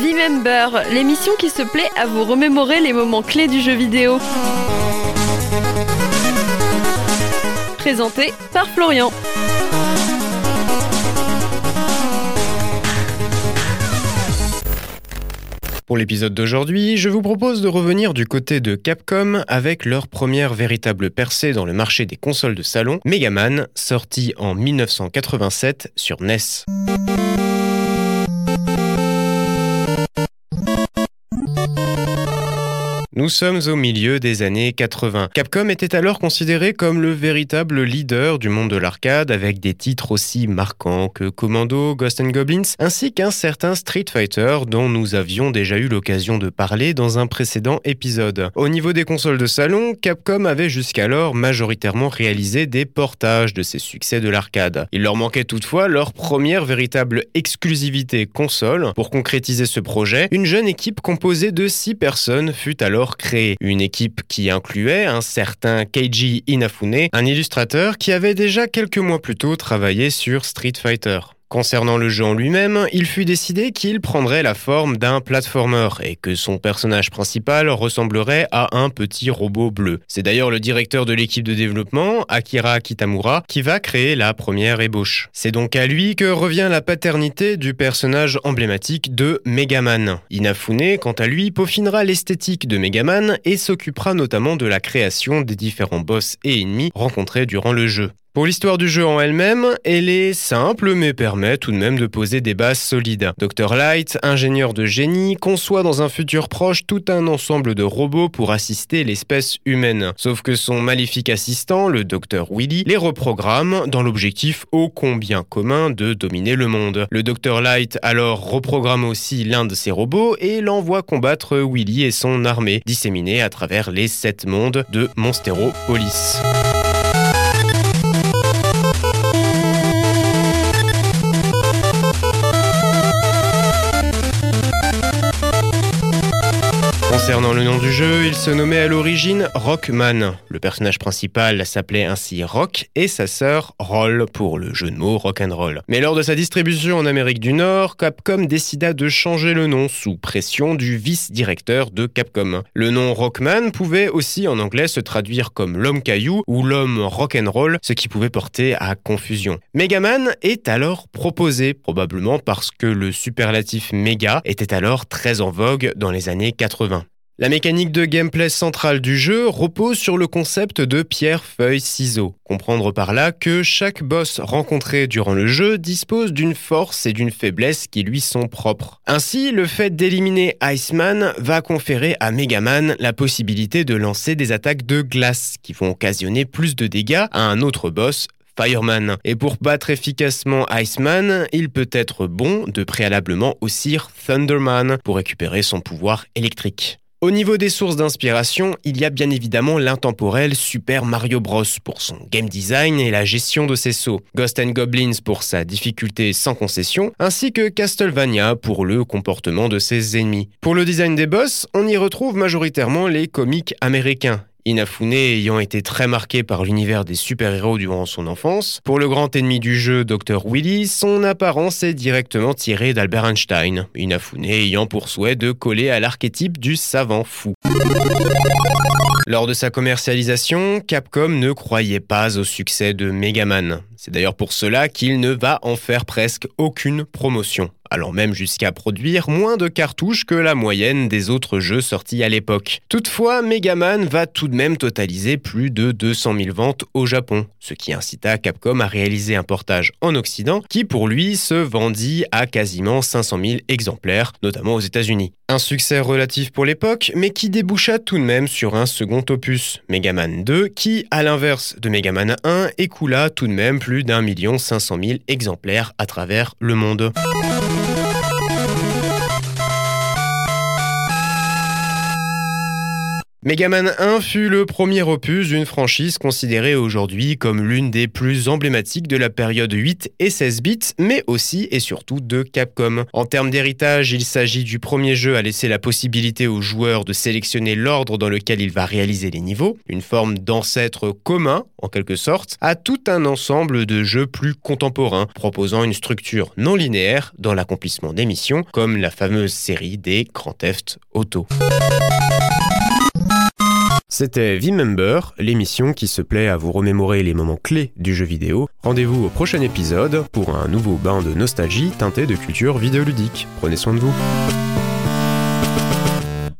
V-Member, l'émission qui se plaît à vous remémorer les moments clés du jeu vidéo. Présenté par Florian. Pour l'épisode d'aujourd'hui, je vous propose de revenir du côté de Capcom avec leur première véritable percée dans le marché des consoles de salon, Mega Man, sorti en 1987 sur NES. Nous sommes au milieu des années 80. Capcom était alors considéré comme le véritable leader du monde de l'arcade avec des titres aussi marquants que Commando, Ghost Goblins, ainsi qu'un certain Street Fighter dont nous avions déjà eu l'occasion de parler dans un précédent épisode. Au niveau des consoles de salon, Capcom avait jusqu'alors majoritairement réalisé des portages de ses succès de l'arcade. Il leur manquait toutefois leur première véritable exclusivité console. Pour concrétiser ce projet, une jeune équipe composée de 6 personnes fut alors créé une équipe qui incluait un certain Keiji Inafune, un illustrateur qui avait déjà quelques mois plus tôt travaillé sur Street Fighter. Concernant le jeu en lui-même, il fut décidé qu'il prendrait la forme d'un platformer et que son personnage principal ressemblerait à un petit robot bleu. C'est d'ailleurs le directeur de l'équipe de développement, Akira Kitamura, qui va créer la première ébauche. C'est donc à lui que revient la paternité du personnage emblématique de Megaman. Inafune, quant à lui, peaufinera l'esthétique de Megaman et s'occupera notamment de la création des différents boss et ennemis rencontrés durant le jeu. Pour l'histoire du jeu en elle-même, elle est simple mais permet tout de même de poser des bases solides. Dr Light, ingénieur de génie, conçoit dans un futur proche tout un ensemble de robots pour assister l'espèce humaine. Sauf que son maléfique assistant, le Dr Willy, les reprogramme dans l'objectif ô combien commun de dominer le monde. Le Dr Light alors reprogramme aussi l'un de ses robots et l'envoie combattre Willy et son armée, disséminée à travers les sept mondes de Monsteropolis. Concernant le nom du jeu, il se nommait à l'origine Rockman. Le personnage principal s'appelait ainsi Rock et sa sœur Roll pour le jeu de mots rock'n'roll. Mais lors de sa distribution en Amérique du Nord, Capcom décida de changer le nom sous pression du vice-directeur de Capcom. Le nom Rockman pouvait aussi en anglais se traduire comme l'homme caillou ou l'homme rock'n'roll, ce qui pouvait porter à confusion. Megaman est alors proposé, probablement parce que le superlatif méga était alors très en vogue dans les années 80. La mécanique de gameplay centrale du jeu repose sur le concept de pierre, feuille, ciseaux. Comprendre par là que chaque boss rencontré durant le jeu dispose d'une force et d'une faiblesse qui lui sont propres. Ainsi, le fait d'éliminer Iceman va conférer à Megaman la possibilité de lancer des attaques de glace qui vont occasionner plus de dégâts à un autre boss Fireman. Et pour battre efficacement Iceman, il peut être bon de préalablement aussi Thunderman pour récupérer son pouvoir électrique. Au niveau des sources d'inspiration, il y a bien évidemment l'intemporel Super Mario Bros pour son game design et la gestion de ses sauts, Ghost and Goblins pour sa difficulté sans concession, ainsi que Castlevania pour le comportement de ses ennemis. Pour le design des boss, on y retrouve majoritairement les comiques américains, Inafune ayant été très marqué par l'univers des super-héros durant son enfance. Pour le grand ennemi du jeu, Dr. Willy, son apparence est directement tirée d'Albert Einstein, Inafune ayant pour souhait de coller à l'archétype du savant fou. Lors de sa commercialisation, Capcom ne croyait pas au succès de Megaman. C'est d'ailleurs pour cela qu'il ne va en faire presque aucune promotion allant même jusqu'à produire moins de cartouches que la moyenne des autres jeux sortis à l'époque. Toutefois, Megaman va tout de même totaliser plus de 200 000 ventes au Japon, ce qui incita Capcom à réaliser un portage en Occident qui pour lui se vendit à quasiment 500 000 exemplaires, notamment aux États-Unis. Un succès relatif pour l'époque, mais qui déboucha tout de même sur un second opus, Megaman 2, qui, à l'inverse de Megaman 1, écoula tout de même plus d'un million cinq cent mille exemplaires à travers le monde. Megaman 1 fut le premier opus d'une franchise considérée aujourd'hui comme l'une des plus emblématiques de la période 8 et 16 bits, mais aussi et surtout de Capcom. En termes d'héritage, il s'agit du premier jeu à laisser la possibilité aux joueurs de sélectionner l'ordre dans lequel il va réaliser les niveaux, une forme d'ancêtre commun, en quelque sorte, à tout un ensemble de jeux plus contemporains, proposant une structure non linéaire dans l'accomplissement des missions, comme la fameuse série des Grand Theft Auto. C'était V-Member, l'émission qui se plaît à vous remémorer les moments clés du jeu vidéo. Rendez-vous au prochain épisode pour un nouveau bain de nostalgie teinté de culture vidéoludique. Prenez soin de vous.